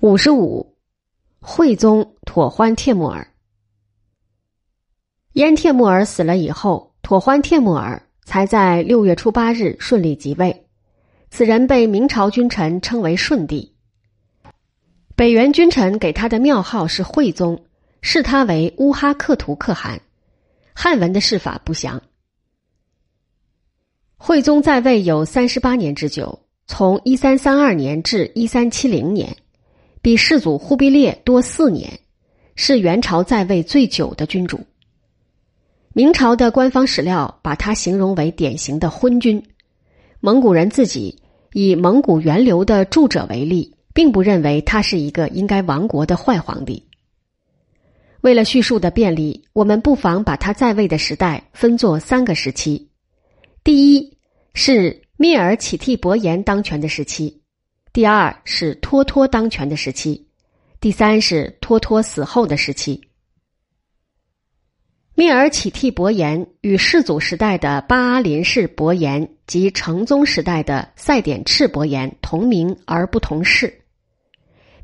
五十五，惠宗妥欢帖木儿。燕帖木儿死了以后，妥欢帖木儿才在六月初八日顺利即位。此人被明朝君臣称为顺帝。北元君臣给他的庙号是惠宗，视他为乌哈克图可汗。汉文的谥法不详。惠宗在位有三十八年之久，从一三三二年至一三七零年。比世祖忽必烈多四年，是元朝在位最久的君主。明朝的官方史料把他形容为典型的昏君。蒙古人自己以蒙古源流的著者为例，并不认为他是一个应该亡国的坏皇帝。为了叙述的便利，我们不妨把他在位的时代分作三个时期：第一是蔑尔乞替伯颜当权的时期。第二是托托当权的时期，第三是托托死后的时期。蔑尔乞替伯颜与世祖时代的巴林氏伯颜及成宗时代的赛典赤伯颜同名而不同氏。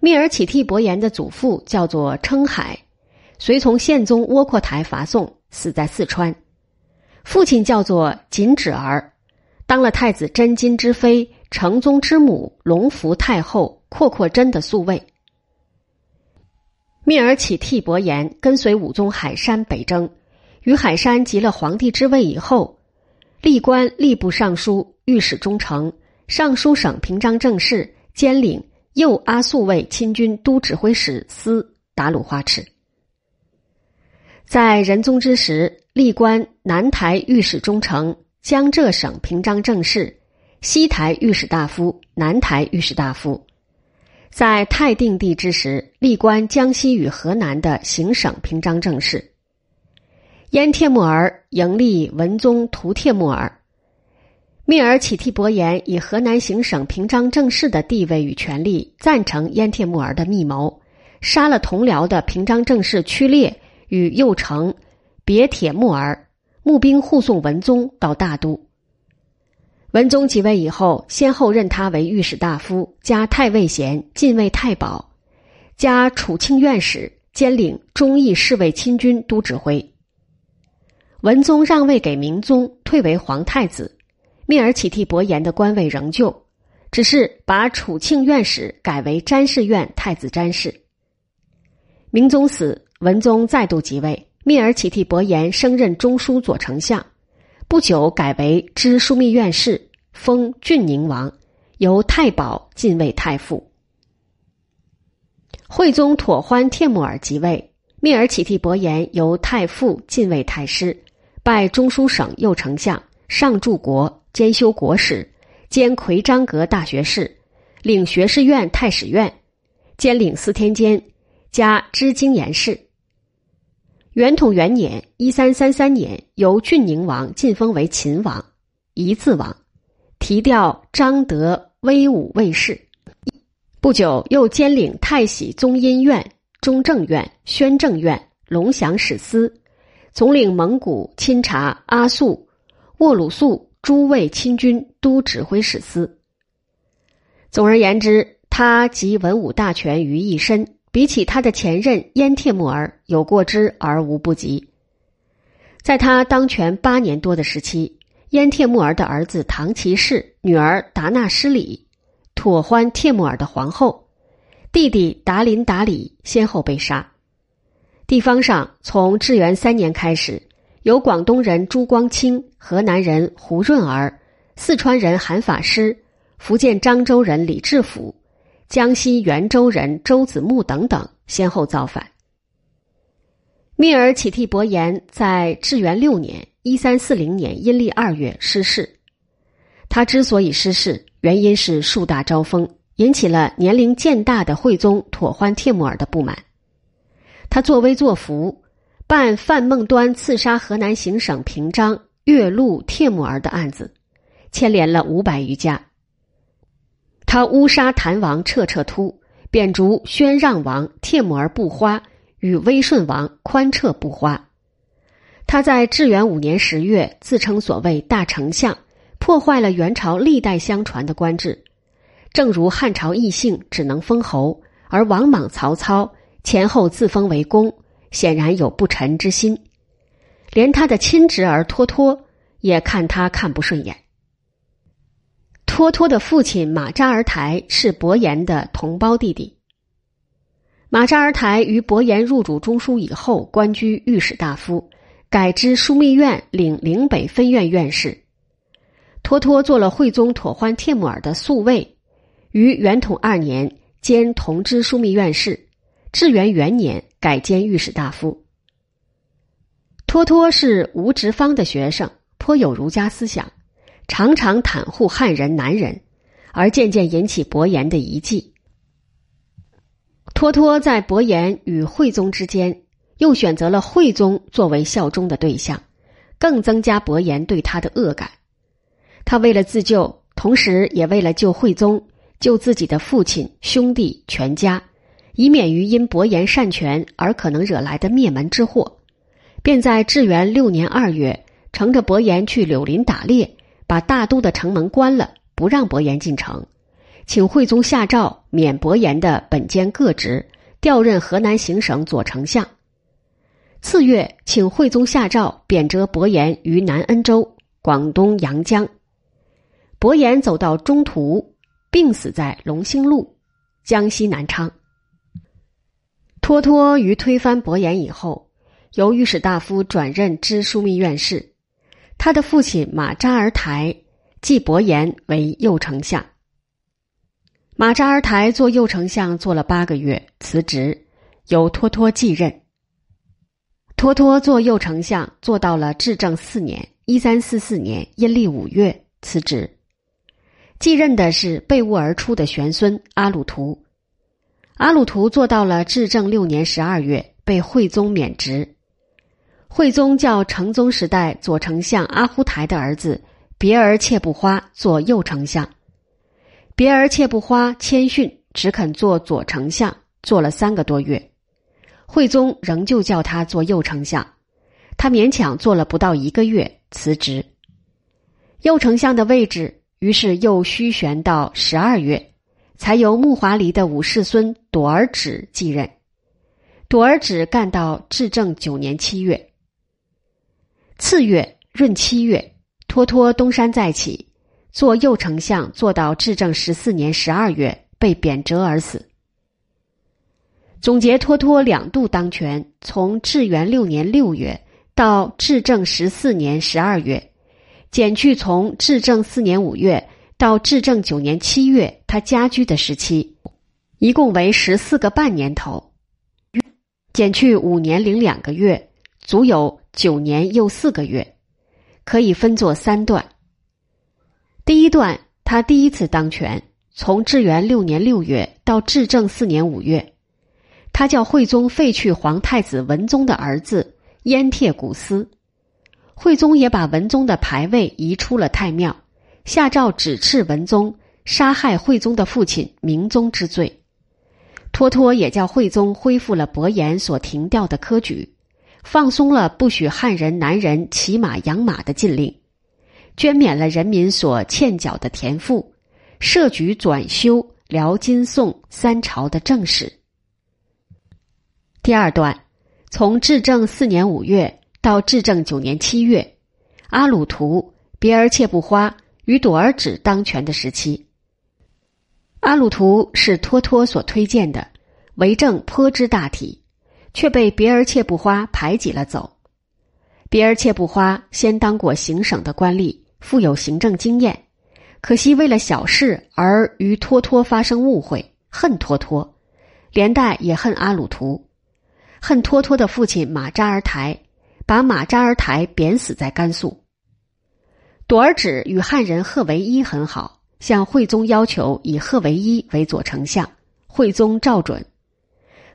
蔑尔乞替伯颜的祖父叫做称海，随从宪宗窝阔台伐宋，死在四川。父亲叫做锦止儿，当了太子真金之妃。成宗之母隆福太后阔阔真的宿卫，蔑尔乞替伯颜跟随武宗海山北征，于海山即了皇帝之位以后，历官吏部尚书、御史中丞、尚书省平章政事，兼领右阿速卫亲军都指挥使司达鲁花赤。在仁宗之时，历官南台御史中丞、江浙省平章政事。西台御史大夫、南台御史大夫，在泰定帝之时，历官江西与河南的行省平章政事。燕帖木儿迎立文宗图帖木儿，蔑儿乞替伯颜以河南行省平章政事的地位与权力，赞成燕帖木儿的密谋，杀了同僚的平章政事屈烈与右丞别帖木儿，募兵护送文宗到大都。文宗即位以后，先后任他为御史大夫、加太尉衔、禁卫太保、加储庆院使，兼领忠义侍卫亲军都指挥。文宗让位给明宗，退为皇太子。蔑尔乞替伯颜的官位仍旧，只是把储庆院使改为詹事院太子詹事。明宗死，文宗再度即位，蔑尔乞替伯颜升任中书左丞相。不久改为知枢密院事，封郡宁王，由太保进位太傅。惠宗妥欢帖木儿即位，蔑尔乞替伯颜由太傅进位太师，拜中书省右丞相，上柱国，兼修国史，兼魁章阁大学士，领学士院太史院，兼领司天监，加知经言事。元统元年（一三三三年），由郡宁王晋封为秦王，一字王，提调张德威武卫士。不久，又兼领太喜宗荫院、中正院、宣政院、龙祥使司，总领蒙古、钦察、阿速、沃鲁肃诸卫亲军都指挥使司。总而言之，他集文武大权于一身。比起他的前任燕帖木儿，有过之而无不及。在他当权八年多的时期，燕帖木儿的儿子唐其世、女儿达纳失礼，妥欢帖木儿的皇后，弟弟达林达里先后被杀。地方上，从至元三年开始，由广东人朱光清、河南人胡润儿、四川人韩法师、福建漳州人李志甫。江西袁州人周子木等等先后造反。密尔乞替伯颜在至元六年（一三四零年）阴历二月失势。他之所以失势，原因是树大招风，引起了年龄渐大的惠宗妥欢帖木儿的不满。他作威作福，办范孟端刺杀河南行省平章岳麓帖木儿的案子，牵连了五百余家。他乌杀谭王彻彻突，贬逐宣让王帖木儿不花与威顺王宽彻不花。他在至元五年十月自称所谓大丞相，破坏了元朝历代相传的官制。正如汉朝异姓只能封侯，而王莽、曹操前后自封为公，显然有不臣之心。连他的亲侄儿托托也看他看不顺眼。托托的父亲马扎尔台是伯颜的同胞弟弟。马扎尔台于伯颜入主中书以后，官居御史大夫，改知枢密院领岭北分院院士。托托做了惠宗妥欢帖木儿的宿卫，于元统二年兼同知枢密院事，至元元年改兼御史大夫。托托是吴直方的学生，颇有儒家思想，常常袒护汉人南人，而渐渐引起伯颜的疑忌。托托在伯颜与惠宗之间，又选择了惠宗作为效忠的对象，更增加伯颜对他的恶感。他为了自救，同时也为了救惠宗、救自己的父亲、兄弟、全家，以免于因伯颜擅权而可能惹来的灭门之祸，便在至元六年二月，乘着伯颜去柳林打猎，把大都的城门关了，不让伯颜进城。请惠宗下诏免伯颜的本兼各职，调任河南行省左丞相。次月，请惠宗下诏贬谪伯颜于南恩州（广东阳江）。伯颜走到中途，病死在龙兴路（江西南昌）。托托于推翻伯颜以后，由御史大夫转任知枢密院事。他的父亲马扎尔台继伯颜为右丞相。马扎尔台做右丞相做了八个月，辞职，由托托继任。托托做右丞相做到了至正四年（一三四四年）阴历五月，辞职。继任的是被误而出的玄孙阿鲁图。阿鲁图做到了至正六年十二月，被惠宗免职。惠宗叫成宗时代左丞相阿忽台的儿子别儿切布花做右丞相。别儿切不花谦逊，只肯做左丞相，做了三个多月。惠宗仍旧叫他做右丞相，他勉强做了不到一个月，辞职。右丞相的位置于是又虚悬到十二月，才由木华黎的五世孙朵儿只继任。朵儿只干到至正九年七月。次月闰七月，托托东山再起。做右丞相做到至正十四年十二月被贬谪而死。总结托托两度当权，从至元六年六月到至正十四年十二月，减去从至正四年五月到至正九年七月他家居的时期，一共为十四个半年头，减去五年零两个月，足有九年又四个月，可以分作三段。第一段，他第一次当权，从至元六年六月到至正四年五月，他叫惠宗废去皇太子文宗的儿子燕帖古斯，惠宗也把文宗的牌位移出了太庙，下诏指斥文宗杀害惠宗的父亲明宗之罪。托托也叫惠宗恢复了伯颜所停掉的科举，放松了不许汉人南人骑马养马的禁令。捐免了人民所欠缴的田赋，设局转修辽金宋三朝的政史。第二段，从至正四年五月到至正九年七月，阿鲁图、别儿切布花与朵儿只当权的时期。阿鲁图是托托所推荐的，为政颇知大体，却被别儿切布花排挤了走。别儿切布花先当过行省的官吏。富有行政经验，可惜为了小事而与托托发生误会，恨托托，连带也恨阿鲁图，恨托托的父亲马扎尔台，把马扎尔台贬死在甘肃。朵儿只与汉人贺维一很好，向惠宗要求以贺维一为左丞相，惠宗照准。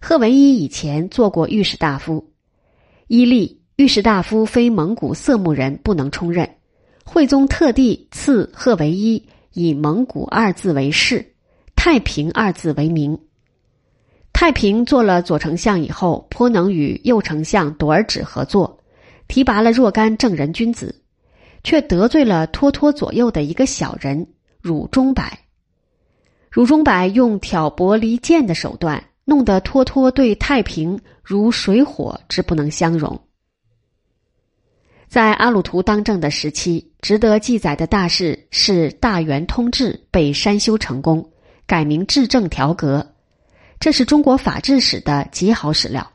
贺维一以前做过御史大夫，伊利御史大夫非蒙古色目人不能充任。惠宗特地赐贺为一，以蒙古二字为氏，太平二字为名。太平做了左丞相以后，颇能与右丞相朵儿只合作，提拔了若干正人君子，却得罪了托托左右的一个小人汝中柏。汝中柏用挑拨离间的手段，弄得脱脱对太平如水火之不能相容。在阿鲁图当政的时期，值得记载的大事是大元通治被删修成功，改名治政条格，这是中国法治史的极好史料。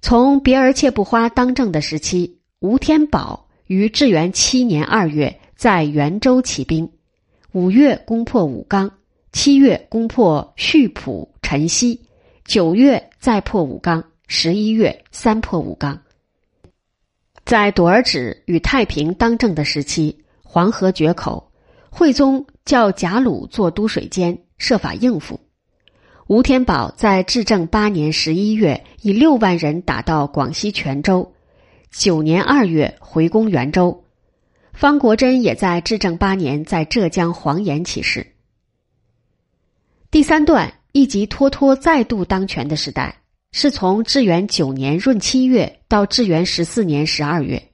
从别儿切不花当政的时期，吴天宝于至元七年二月在元州起兵，五月攻破武冈，七月攻破溆浦陈溪，九月再破武冈，十一月三破武冈。在朵儿只与太平当政的时期，黄河决口，惠宗叫贾鲁做都水监，设法应付。吴天宝在至正八年十一月，以六万人打到广西泉州，九年二月回攻元州。方国珍也在至正八年在浙江黄岩起事。第三段一级脱脱再度当权的时代。是从至元九年闰七月到至元十四年十二月，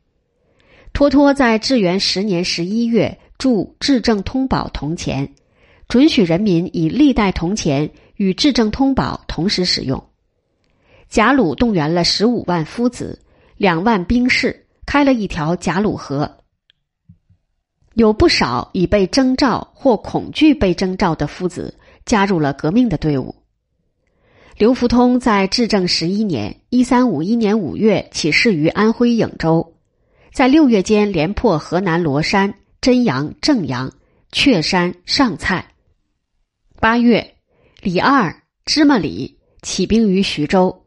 托托在至元十年十一月铸至正通宝铜钱，准许人民以历代铜钱与至正通宝同时使用。贾鲁动员了十五万夫子、两万兵士，开了一条贾鲁河。有不少已被征召或恐惧被征召的夫子加入了革命的队伍。刘福通在至正十一年（一三五一年五月）起事于安徽颍州，在六月间连破河南罗山、真阳、正阳、确山、上蔡。八月，李二、芝麻李起兵于徐州，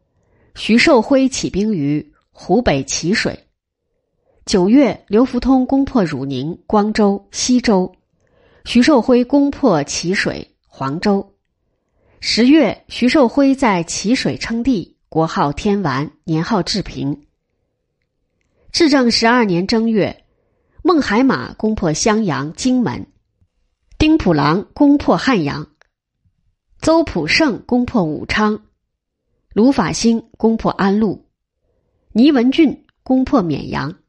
徐寿辉起兵于湖北蕲水。九月，刘福通攻破汝宁、光州、西州，徐寿辉攻破蕲水、黄州。十月，徐寿辉在齐水称帝，国号天完，年号治平。至正十二年正月，孟海马攻破襄阳、荆门，丁普郎攻破汉阳，邹普胜攻破武昌，卢法兴攻破安陆，倪文俊攻破绵阳。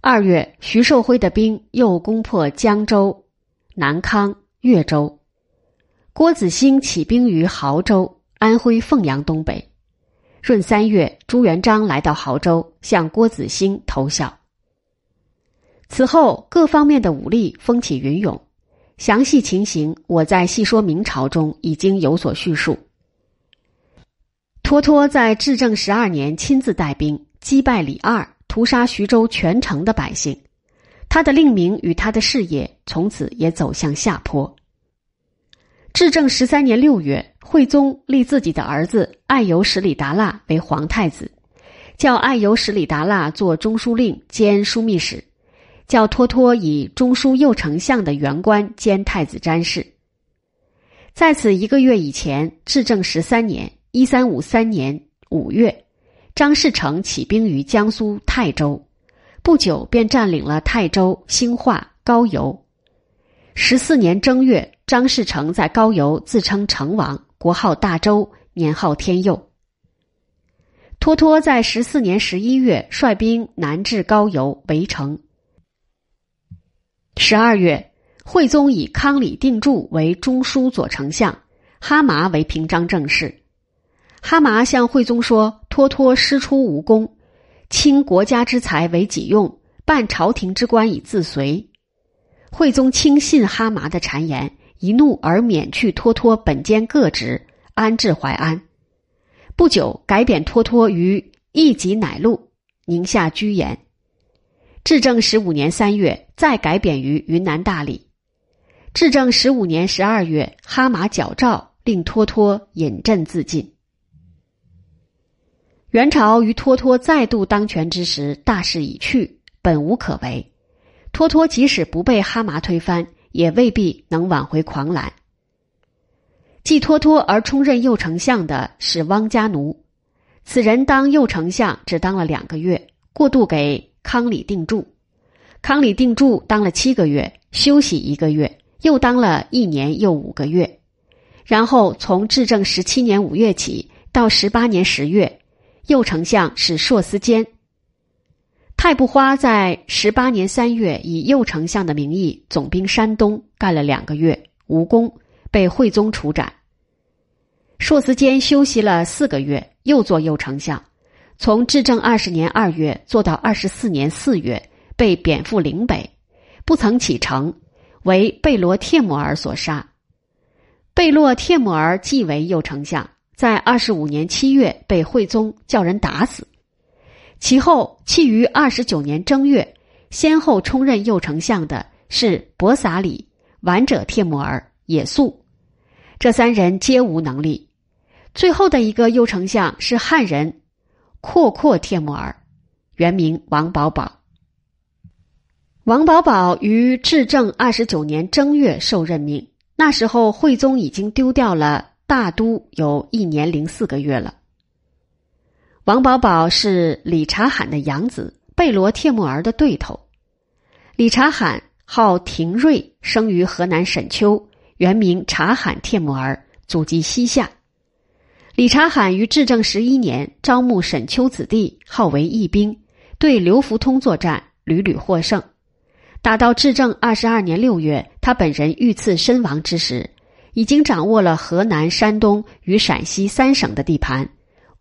二月，徐寿辉的兵又攻破江州、南康、越州。郭子兴起兵于亳州（安徽凤阳东北）。闰三月，朱元璋来到亳州，向郭子兴投效。此后，各方面的武力风起云涌，详细情形我在细说明朝中已经有所叙述。托托在至正十二年亲自带兵击败李二，屠杀徐州全城的百姓，他的令名与他的事业从此也走向下坡。至正十三年六月，惠宗立自己的儿子爱由史里达腊为皇太子，叫爱由史里达腊做中书令兼枢密使，叫托托以中书右丞相的原官兼太子詹事。在此一个月以前，至正十三年（一三五三年）五月，张士诚起兵于江苏泰州，不久便占领了泰州、兴化、高邮。十四年正月。张士诚在高邮自称成王，国号大周，年号天佑。托托在十四年十一月率兵南至高邮围城。十二月，惠宗以康里定柱为中书左丞相，哈麻为平章政事。哈麻向惠宗说：“托托师出无功，倾国家之财为己用，办朝廷之官以自随。”惠宗轻信哈麻的谗言。一怒而免去托托本兼各职，安置淮安。不久改贬托托于义吉乃路宁夏居延。至正十五年三月，再改贬于云南大理。至正十五年十二月，哈马矫诏令托托引镇自尽。元朝于托托再度当权之时，大势已去，本无可为。托托即使不被哈麻推翻。也未必能挽回狂澜。继托托而充任右丞相的是汪家奴，此人当右丞相只当了两个月，过渡给康里定住。康里定住当了七个月，休息一个月，又当了一年又五个月。然后从至正十七年五月起到十八年十月，右丞相是硕司坚。太不花在十八年三月以右丞相的名义总兵山东，干了两个月，无功，被惠宗处斩。硕思坚休息了四个月，又做右丞相，从至正二十年二月做到二十四年四月，被贬赴岭北，不曾启程，为贝罗帖木儿所杀。贝洛帖木儿继为右丞相，在二十五年七月被惠宗叫人打死。其后，弃于二十九年正月，先后充任右丞相的是博撒里、完者帖木儿、也速，这三人皆无能力。最后的一个右丞相是汉人阔阔帖木儿，原名王保保。王保保于至正二十九年正月受任命，那时候惠宗已经丢掉了大都有一年零四个月了。王保保是理察罕的养子，贝罗帖木儿的对头。理察罕号廷瑞，生于河南沈丘，原名察罕帖木儿，祖籍西夏。理察罕于至正十一年招募沈丘子弟，号为义兵，对刘福通作战，屡屡获胜。打到至正二十二年六月，他本人遇刺身亡之时，已经掌握了河南、山东与陕西三省的地盘。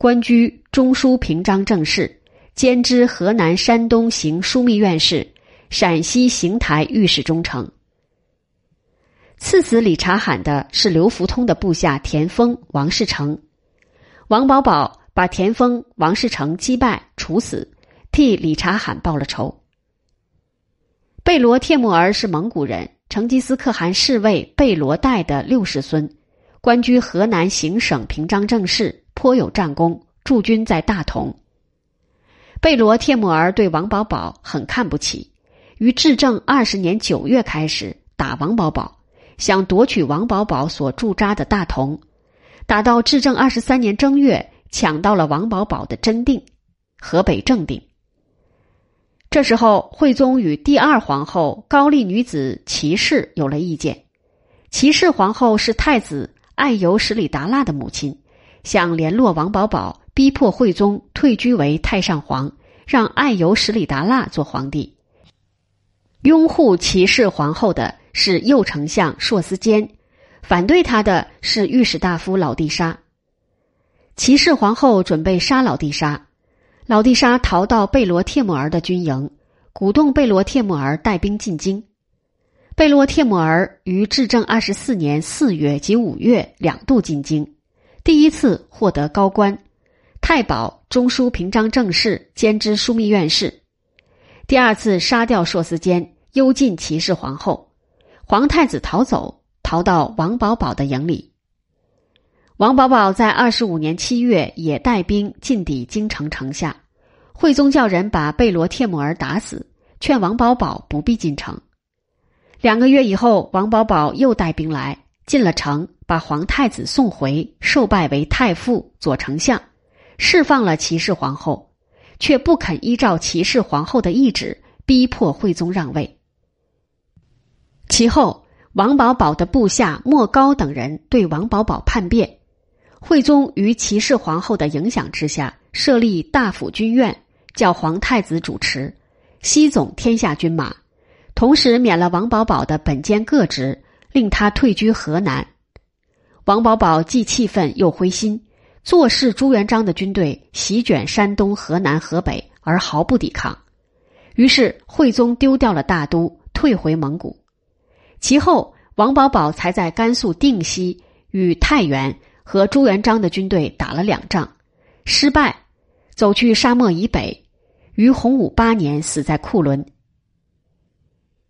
官居中书平章政事，兼知河南、山东行枢密院事，陕西邢台御史中丞。赐死李察罕的是刘福通的部下田丰、王世成。王保保把田丰、王世成击败处死，替李察罕报了仇。贝罗帖木儿是蒙古人，成吉思可汗侍卫贝罗代的六世孙，官居河南行省平章政事。颇有战功，驻军在大同。贝罗帖木儿对王保保很看不起，于至正二十年九月开始打王保保，想夺取王保保所驻扎的大同。打到至正二十三年正月，抢到了王保保的真定，河北正定。这时候，惠宗与第二皇后高丽女子齐氏有了意见。齐氏皇后是太子爱由史里达腊的母亲。想联络王保保，逼迫惠宗退居为太上皇，让爱由十里达腊做皇帝。拥护齐氏皇后的是右丞相硕思坚，反对他的是御史大夫老帝沙。齐氏皇后准备杀老帝沙，老帝沙逃到贝罗帖木儿的军营，鼓动贝罗帖木儿带兵进京。贝罗帖木儿于至正二十四年四月及五月两度进京。第一次获得高官，太保、中书平章政事兼知枢密院事。第二次杀掉硕思坚，幽禁齐氏皇后，皇太子逃走，逃到王保保的营里。王保保在二十五年七月也带兵进抵京城城下，惠宗叫人把贝罗帖木儿打死，劝王保保不必进城。两个月以后，王保保又带兵来，进了城。把皇太子送回，受拜为太傅、左丞相，释放了齐氏皇后，却不肯依照齐氏皇后的意旨，逼迫惠宗让位。其后，王保保的部下莫高等人对王保保叛变，惠宗于齐氏皇后的影响之下，设立大府军院，叫皇太子主持，西总天下军马，同时免了王保保的本兼各职，令他退居河南。王保保既气愤又灰心，坐视朱元璋的军队席卷山东、河南、河北，而毫不抵抗。于是惠宗丢掉了大都，退回蒙古。其后，王保保才在甘肃定西与太原和朱元璋的军队打了两仗，失败，走去沙漠以北，于洪武八年死在库伦。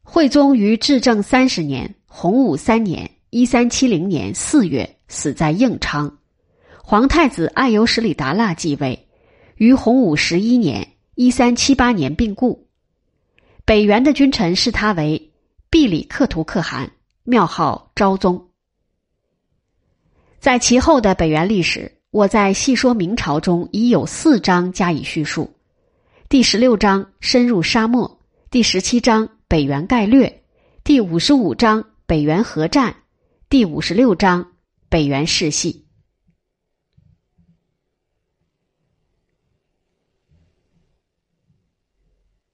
惠宗于至正三十年（洪武三年）。一三七零年四月，死在应昌。皇太子爱由什里达腊继位，于洪武十一年（一三七八年）病故。北元的君臣视他为毕里克图可汗，庙号昭宗。在其后的北元历史，我在细说明朝中已有四章加以叙述。第十六章深入沙漠，第十七章北元概略，第五十五章北元合战。第五十六章北元世系。